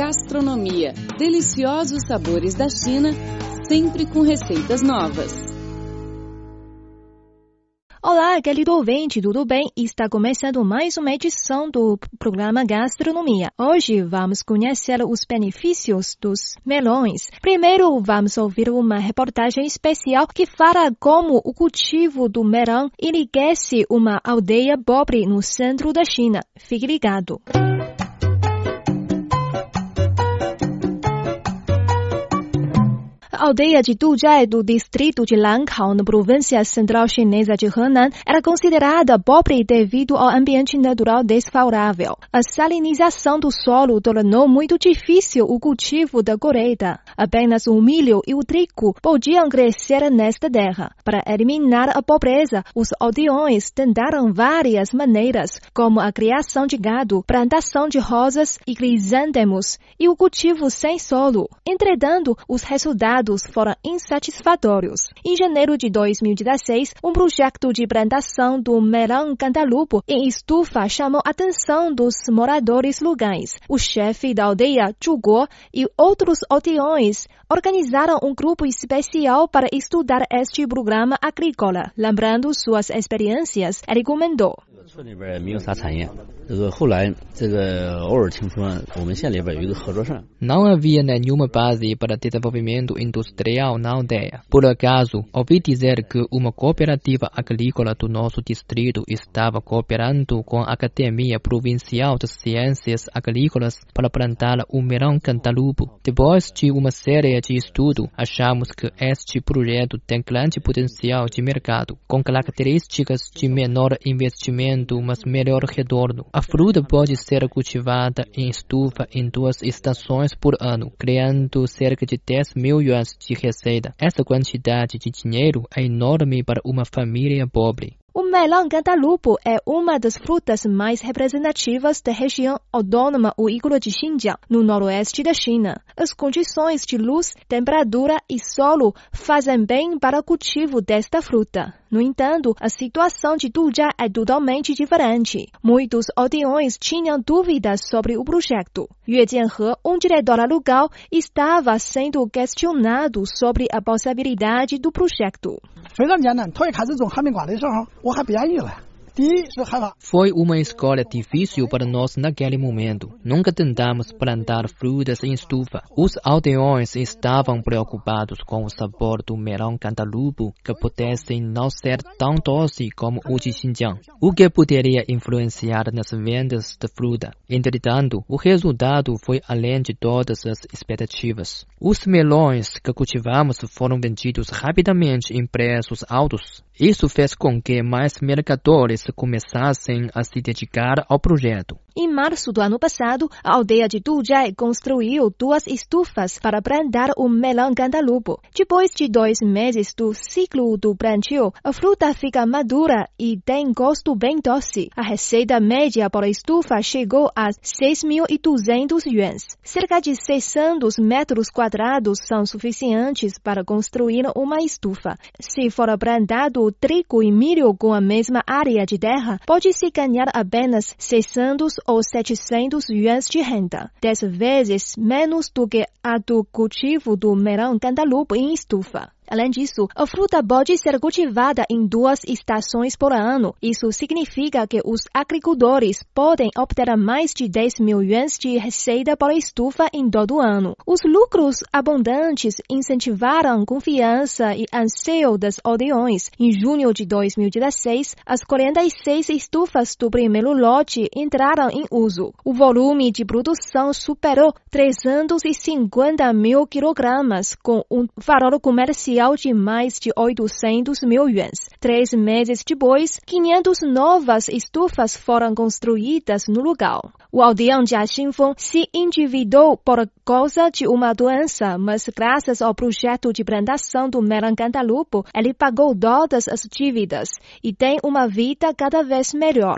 Gastronomia. Deliciosos sabores da China, sempre com receitas novas. Olá, querido ouvinte, tudo bem? Está começando mais uma edição do programa Gastronomia. Hoje vamos conhecer os benefícios dos melões. Primeiro, vamos ouvir uma reportagem especial que fala como o cultivo do melão enriquece uma aldeia pobre no centro da China. Fique ligado. A aldeia de Duzhai, do distrito de Lancao, na província central chinesa de Henan, era considerada pobre devido ao ambiente natural desfavorável. A salinização do solo tornou muito difícil o cultivo da colheita. Apenas o milho e o trigo podiam crescer nesta terra. Para eliminar a pobreza, os aldeões tentaram várias maneiras, como a criação de gado, plantação de rosas e crisântemos e o cultivo sem solo. Entretanto, os resultados resultados foram insatisfatórios. Em janeiro de 2016, um projeto de plantação do melão cantalupo em estufa chamou a atenção dos moradores locais. O chefe da aldeia, Zhuguo, e outros aldeões organizaram um grupo especial para estudar este programa agrícola. Lembrando suas experiências, ele comentou. 村里边没有啥产业，这个后来这个偶尔听说我们县里边有一个合作社。Não havia nenhuma base para desenvolvimento industrial na aldeia. Por acaso, ouvi dizer que uma cooperativa agrícola do nosso distrito estava cooperando com a Academia Provincial de Ciências Agrícolas para plantar o melão cantalupo. Depois de uma série de estudos, achamos que este projeto tem grande potencial de mercado, com características de menor investimento mas melhor retorno. A fruta pode ser cultivada em estufa em duas estações por ano, criando cerca de 10 mil yuans de receita. Essa quantidade de dinheiro é enorme para uma família pobre. O melão cantalupo é uma das frutas mais representativas da região autônoma uigura de Xinjiang, no noroeste da China. As condições de luz, temperatura e solo fazem bem para o cultivo desta fruta. No entanto, a situação de Dujia é totalmente diferente. Muitos aldeões tinham dúvidas sobre o projeto. Yue Jianhe, um diretor local, estava sendo questionado sobre a possibilidade do projeto. 非常艰难。头一开始种哈密瓜的时候，我还不愿意了。 Foi uma escolha difícil para nós naquele momento. Nunca tentamos plantar frutas em estufa. Os aldeões estavam preocupados com o sabor do melão cantalupo, que pudesse não ser tão doce como o de Xinjiang, o que poderia influenciar nas vendas da fruta. Entretanto, o resultado foi além de todas as expectativas. Os melões que cultivamos foram vendidos rapidamente em preços altos. Isso fez com que mais mercadores começassem a se dedicar ao projeto. Em março do ano passado, a aldeia de Dujai construiu duas estufas para plantar o melão cantalupo. Depois de dois meses do ciclo do plantio, a fruta fica madura e tem gosto bem doce. A receita média por estufa chegou a 6.200 yuans. Cerca de 600 metros quadrados são suficientes para construir uma estufa. Se for plantado trigo e milho com a mesma área de terra, pode-se ganhar apenas 600 ou 700 yuans de renda, dez vezes menos do que a do cultivo do melão cantalupo em estufa. Além disso, a fruta pode ser cultivada em duas estações por ano. Isso significa que os agricultores podem obter mais de 10 mil yuans de receita por estufa em todo o ano. Os lucros abundantes incentivaram confiança e anseio das aldeões. Em junho de 2016, as 46 estufas do primeiro lote entraram em uso. O volume de produção superou 350 mil quilogramas, com um valor comercial de mais de 800 mil yuans. Três meses depois, 500 novas estufas foram construídas no lugar. O aldeão Jia Xinfeng se endividou por causa de uma doença, mas graças ao projeto de plantação do melancantalupo, ele pagou todas as dívidas e tem uma vida cada vez melhor.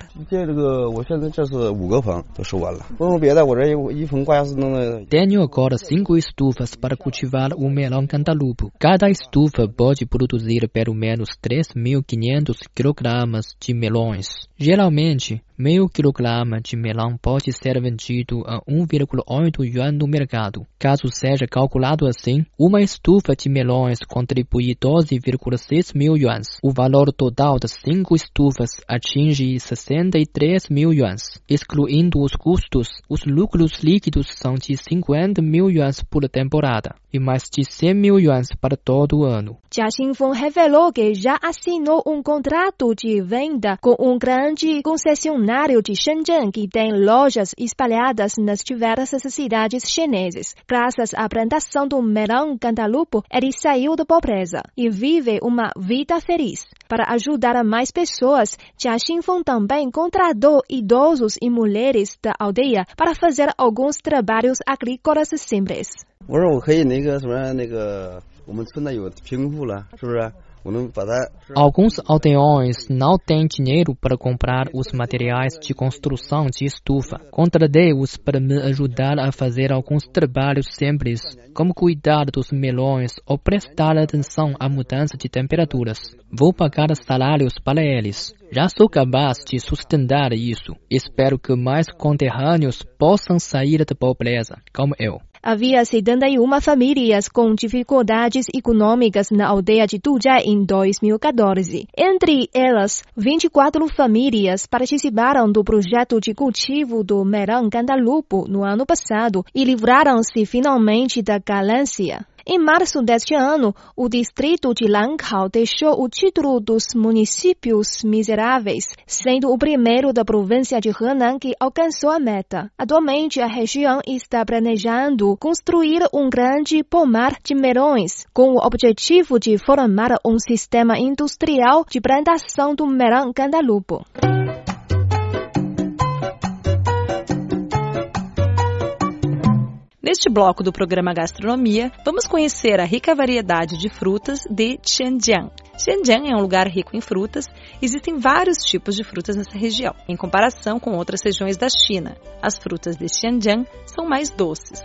Tenho agora cinco estufas para cultivar o melão cantalupo. Cada estufa pode produzir pelo menos 3.500 kg de melões. Geralmente, Meio quilograma de melão pode ser vendido a 1,8 yuan no mercado. Caso seja calculado assim, uma estufa de melões contribui 12,6 mil yuans. O valor total das cinco estufas atinge 63 mil yuans. Excluindo os custos, os lucros líquidos são de 50 mil yuans por temporada e mais de 100 mil yuans para todo o ano. Jia Xingfeng revelou que já assinou um contrato de venda com um grande concessionário de Shenzhen que tem lojas espalhadas nas diversas cidades chinesas. Graças à plantação do melão cantalupo, ele saiu da pobreza e vive uma vida feliz. Para ajudar mais pessoas, Jia Xingfeng também contratou idosos e mulheres da aldeia para fazer alguns trabalhos agrícolas simples. 我说我可以那个什么那个我们村呢有贫户了，是不是？ Alguns aldeões não têm dinheiro para comprar os materiais de construção de estufa. Contradei-os para me ajudar a fazer alguns trabalhos simples, como cuidar dos melões ou prestar atenção à mudança de temperaturas. Vou pagar salários para eles. Já sou capaz de sustentar isso. Espero que mais conterrâneos possam sair da pobreza, como eu. Havia 71 famílias com dificuldades econômicas na aldeia de Dujia em 2014. Entre elas, 24 famílias participaram do projeto de cultivo do melão cantalupo no ano passado e livraram-se finalmente da ganância. Em março deste ano, o distrito de Langkao deixou o título dos municípios miseráveis, sendo o primeiro da província de Henan que alcançou a meta. Atualmente, a região está planejando construir um grande pomar de melões, com o objetivo de formar um sistema industrial de plantação do melão cantalupo. Neste bloco do programa Gastronomia, vamos conhecer a rica variedade de frutas de Xinjiang. Xinjiang é um lugar rico em frutas, existem vários tipos de frutas nessa região, em comparação com outras regiões da China. As frutas de Xinjiang são mais doces.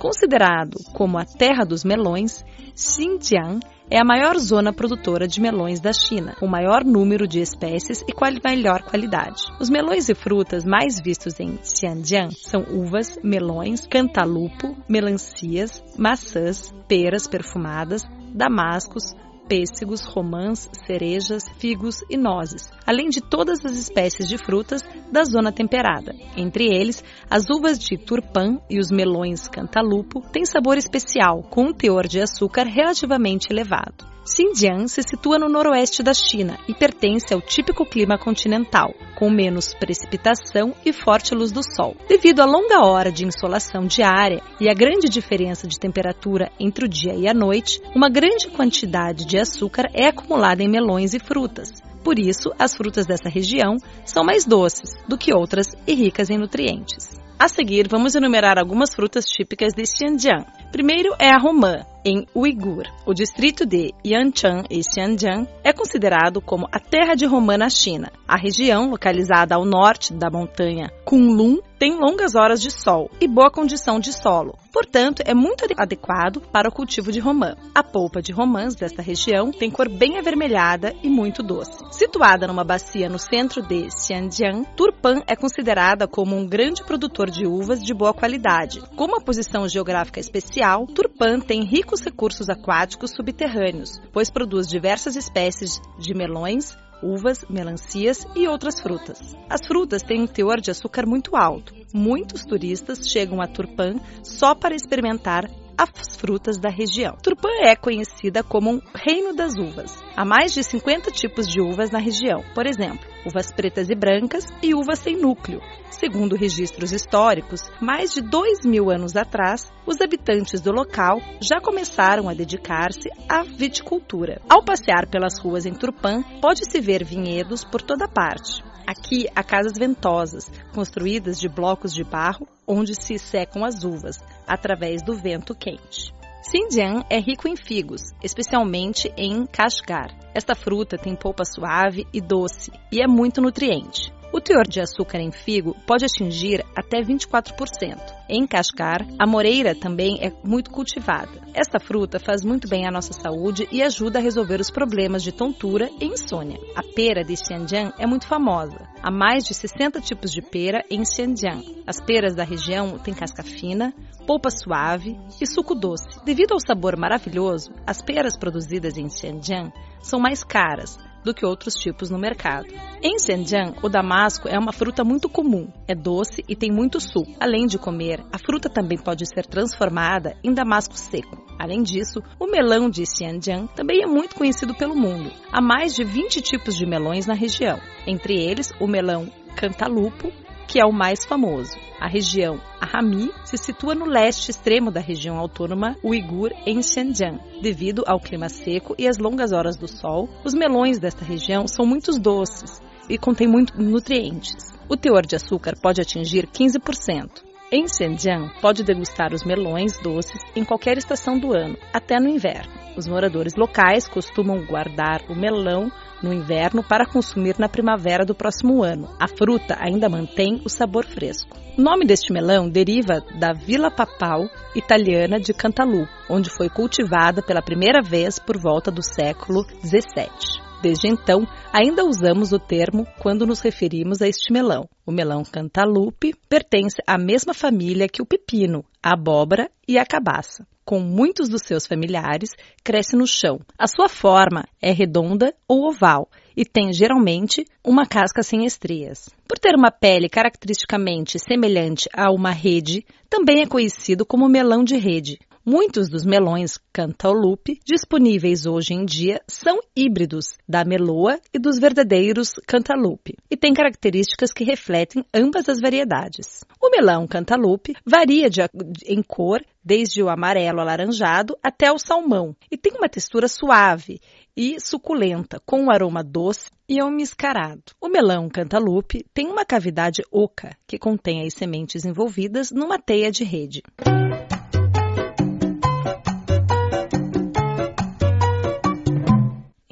Considerado como a terra dos melões, Xinjiang é a maior zona produtora de melões da China, com maior número de espécies e qual melhor qualidade. Os melões e frutas mais vistos em Xinjiang são uvas, melões, cantalupo, melancias, maçãs, peras perfumadas, damascos, pêssegos, romãs, cerejas, figos e nozes, além de todas as espécies de frutas da zona temperada. Entre eles, as uvas de turpan e os melões cantalupo têm sabor especial, com um teor de açúcar relativamente elevado. Xinjiang se situa no noroeste da China e pertence ao típico clima continental, com menos precipitação e forte luz do sol. Devido à longa hora de insolação diária e à grande diferença de temperatura entre o dia e a noite, uma grande quantidade de açúcar é acumulada em melões e frutas. Por isso, as frutas dessa região são mais doces do que outras e ricas em nutrientes. A seguir, vamos enumerar algumas frutas típicas de Xinjiang. Primeiro é a romã, em Uigur. O distrito de Yancheng e Xinjiang é considerado como a terra de romã na China. A região, localizada ao norte da montanha Kunlun, tem longas horas de sol e boa condição de solo. Portanto, é muito adequado para o cultivo de romã. A polpa de romãs desta região tem cor bem avermelhada e muito doce. Situada numa bacia no centro de Xinjiang, Turpan é considerada como um grande produtor de uvas de boa qualidade. Com uma posição geográfica especial, Turpan tem ricos recursos aquáticos subterrâneos, pois produz diversas espécies de melões, uvas, melancias e outras frutas. As frutas têm um teor de açúcar muito alto. Muitos turistas chegam a Turpan só para experimentar as frutas da região. Turpan é conhecida como um reino das uvas. Há mais de 50 tipos de uvas na região, por exemplo, uvas pretas e brancas e uvas sem núcleo. Segundo registros históricos, mais de dois mil anos atrás, os habitantes do local já começaram a dedicar-se à viticultura. Ao passear pelas ruas em Turpan, pode-se ver vinhedos por toda parte. Aqui há casas ventosas, construídas de blocos de barro, onde se secam as uvas, através do vento quente. Xinjiang é rico em figos, especialmente em Kashgar. Esta fruta tem polpa suave e doce e é muito nutriente. O teor de açúcar em figo pode atingir até 24%. Em Cascar, a moreira também é muito cultivada. Esta fruta faz muito bem à nossa saúde e ajuda a resolver os problemas de tontura e insônia. A pera de Xinjiang é muito famosa. Há mais de 60 tipos de pera em Xinjiang. As peras da região têm casca fina, polpa suave e suco doce. Devido ao sabor maravilhoso, as peras produzidas em Xinjiang são mais caras, do que outros tipos no mercado. Em Xinjiang, o damasco é uma fruta muito comum, é doce e tem muito suco. Além de comer, a fruta também pode ser transformada em damasco seco. Além disso, o melão de Xinjiang também é muito conhecido pelo mundo. Há mais de 20 tipos de melões na região, entre eles o melão cantalupo, que é o mais famoso. A região Ahami se situa no leste extremo da região autônoma uigur em Xinjiang. Devido ao clima seco e às longas horas do sol, os melões desta região são muito doces e contêm muitos nutrientes. O teor de açúcar pode atingir 15%. Em Xinjiang, pode degustar os melões doces em qualquer estação do ano, até no inverno. Os moradores locais costumam guardar o melão no inverno para consumir na primavera do próximo ano. A fruta ainda mantém o sabor fresco. O nome deste melão deriva da Vila Papal italiana de Cantalupo, onde foi cultivada pela primeira vez por volta do século 17. Desde então, ainda usamos o termo quando nos referimos a este melão. O melão cantalupe pertence à mesma família que o pepino, a abóbora e a cabaça. Com muitos dos seus familiares, cresce no chão. A sua forma é redonda ou oval e tem geralmente uma casca sem estrias. Por ter uma pele caracteristicamente semelhante a uma rede, também é conhecido como melão de rede. Muitos dos melões Cantaloupe disponíveis hoje em dia são híbridos da meloa e dos verdadeiros Cantaloupe e têm características que refletem ambas as variedades. O melão Cantaloupe varia de, em cor desde o amarelo alaranjado até o salmão e tem uma textura suave e suculenta, com um aroma doce e almiscarado. O melão cantaloupe tem uma cavidade oca que contém as sementes envolvidas numa teia de rede.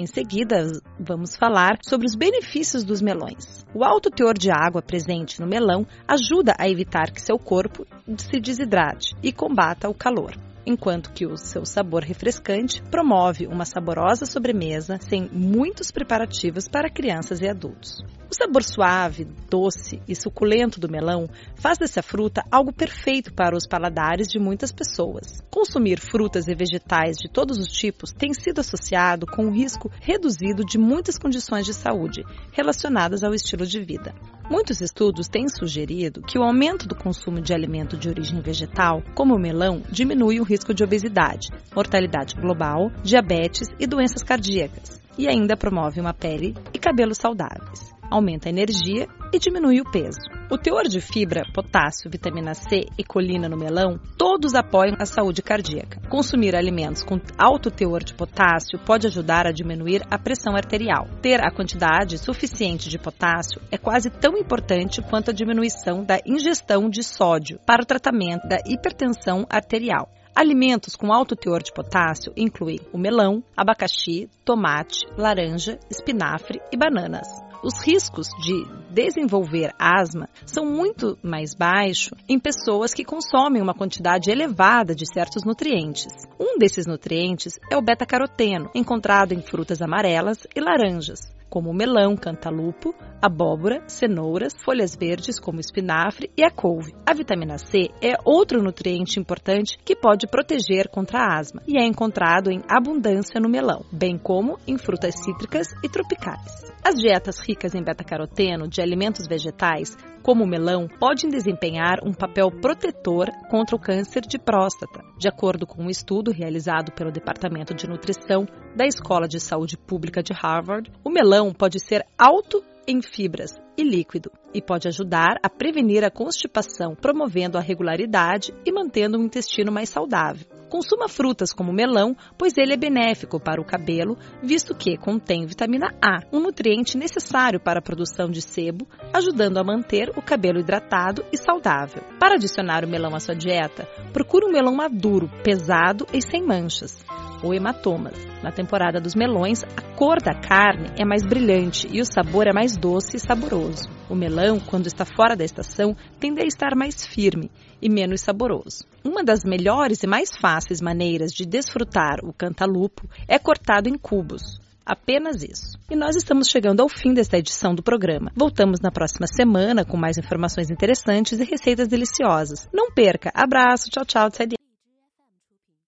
Em seguida, vamos falar sobre os benefícios dos melões. O alto teor de água presente no melão ajuda a evitar que seu corpo se desidrate e combata o calor enquanto que o seu sabor refrescante promove uma saborosa sobremesa sem muitos preparativos para crianças e adultos. O sabor suave, doce e suculento do melão faz dessa fruta algo perfeito para os paladares de muitas pessoas. Consumir frutas e vegetais de todos os tipos tem sido associado com o risco reduzido de muitas condições de saúde relacionadas ao estilo de vida. Muitos estudos têm sugerido que o aumento do consumo de alimento de origem vegetal, como o melão, diminui o risco de obesidade, mortalidade global, diabetes e doenças cardíacas, e ainda promove uma pele e cabelos saudáveis aumenta a energia e diminui o peso. O teor de fibra, potássio, vitamina C e colina no melão, todos apoiam a saúde cardíaca. Consumir alimentos com alto teor de potássio pode ajudar a diminuir a pressão arterial. Ter a quantidade suficiente de potássio é quase tão importante quanto a diminuição da ingestão de sódio para o tratamento da hipertensão arterial. Alimentos com alto teor de potássio incluem o melão, abacaxi, tomate, laranja, espinafre e bananas os riscos de desenvolver asma são muito mais baixos em pessoas que consomem uma quantidade elevada de certos nutrientes. Um desses nutrientes é o beta-caroteno, encontrado em frutas amarelas e laranjas como melão, cantalupo, abóbora, cenouras, folhas verdes como espinafre e a couve. A vitamina C é outro nutriente importante que pode proteger contra a asma e é encontrado em abundância no melão, bem como em frutas cítricas e tropicais. As dietas ricas em beta-caroteno de alimentos vegetais, como o melão, podem desempenhar um papel protetor contra o câncer de próstata. De acordo com um estudo realizado pelo Departamento de Nutrição da Escola de Saúde Pública de Harvard, o melão pode ser alto em fibras e líquido e pode ajudar a prevenir a constipação, promovendo a regularidade e mantendo um intestino mais saudável. Consuma frutas como melão, pois ele é benéfico para o cabelo, visto que contém vitamina A, um nutriente necessário para a produção de sebo, ajudando a manter o cabelo hidratado e saudável. Para adicionar o melão à sua dieta, procure um melão maduro, pesado e sem manchas ou hematomas. Na temporada dos melões, a cor da carne é mais brilhante e o sabor é mais doce e saboroso. O melão, quando está fora da estação, tende a estar mais firme e menos saboroso. Uma das melhores e mais fáceis maneiras de desfrutar o cantalupo é cortado em cubos. Apenas isso. E nós estamos chegando ao fim desta edição do programa. Voltamos na próxima semana com mais informações interessantes e receitas deliciosas. Não perca! Abraço, tchau, tchau, tchau.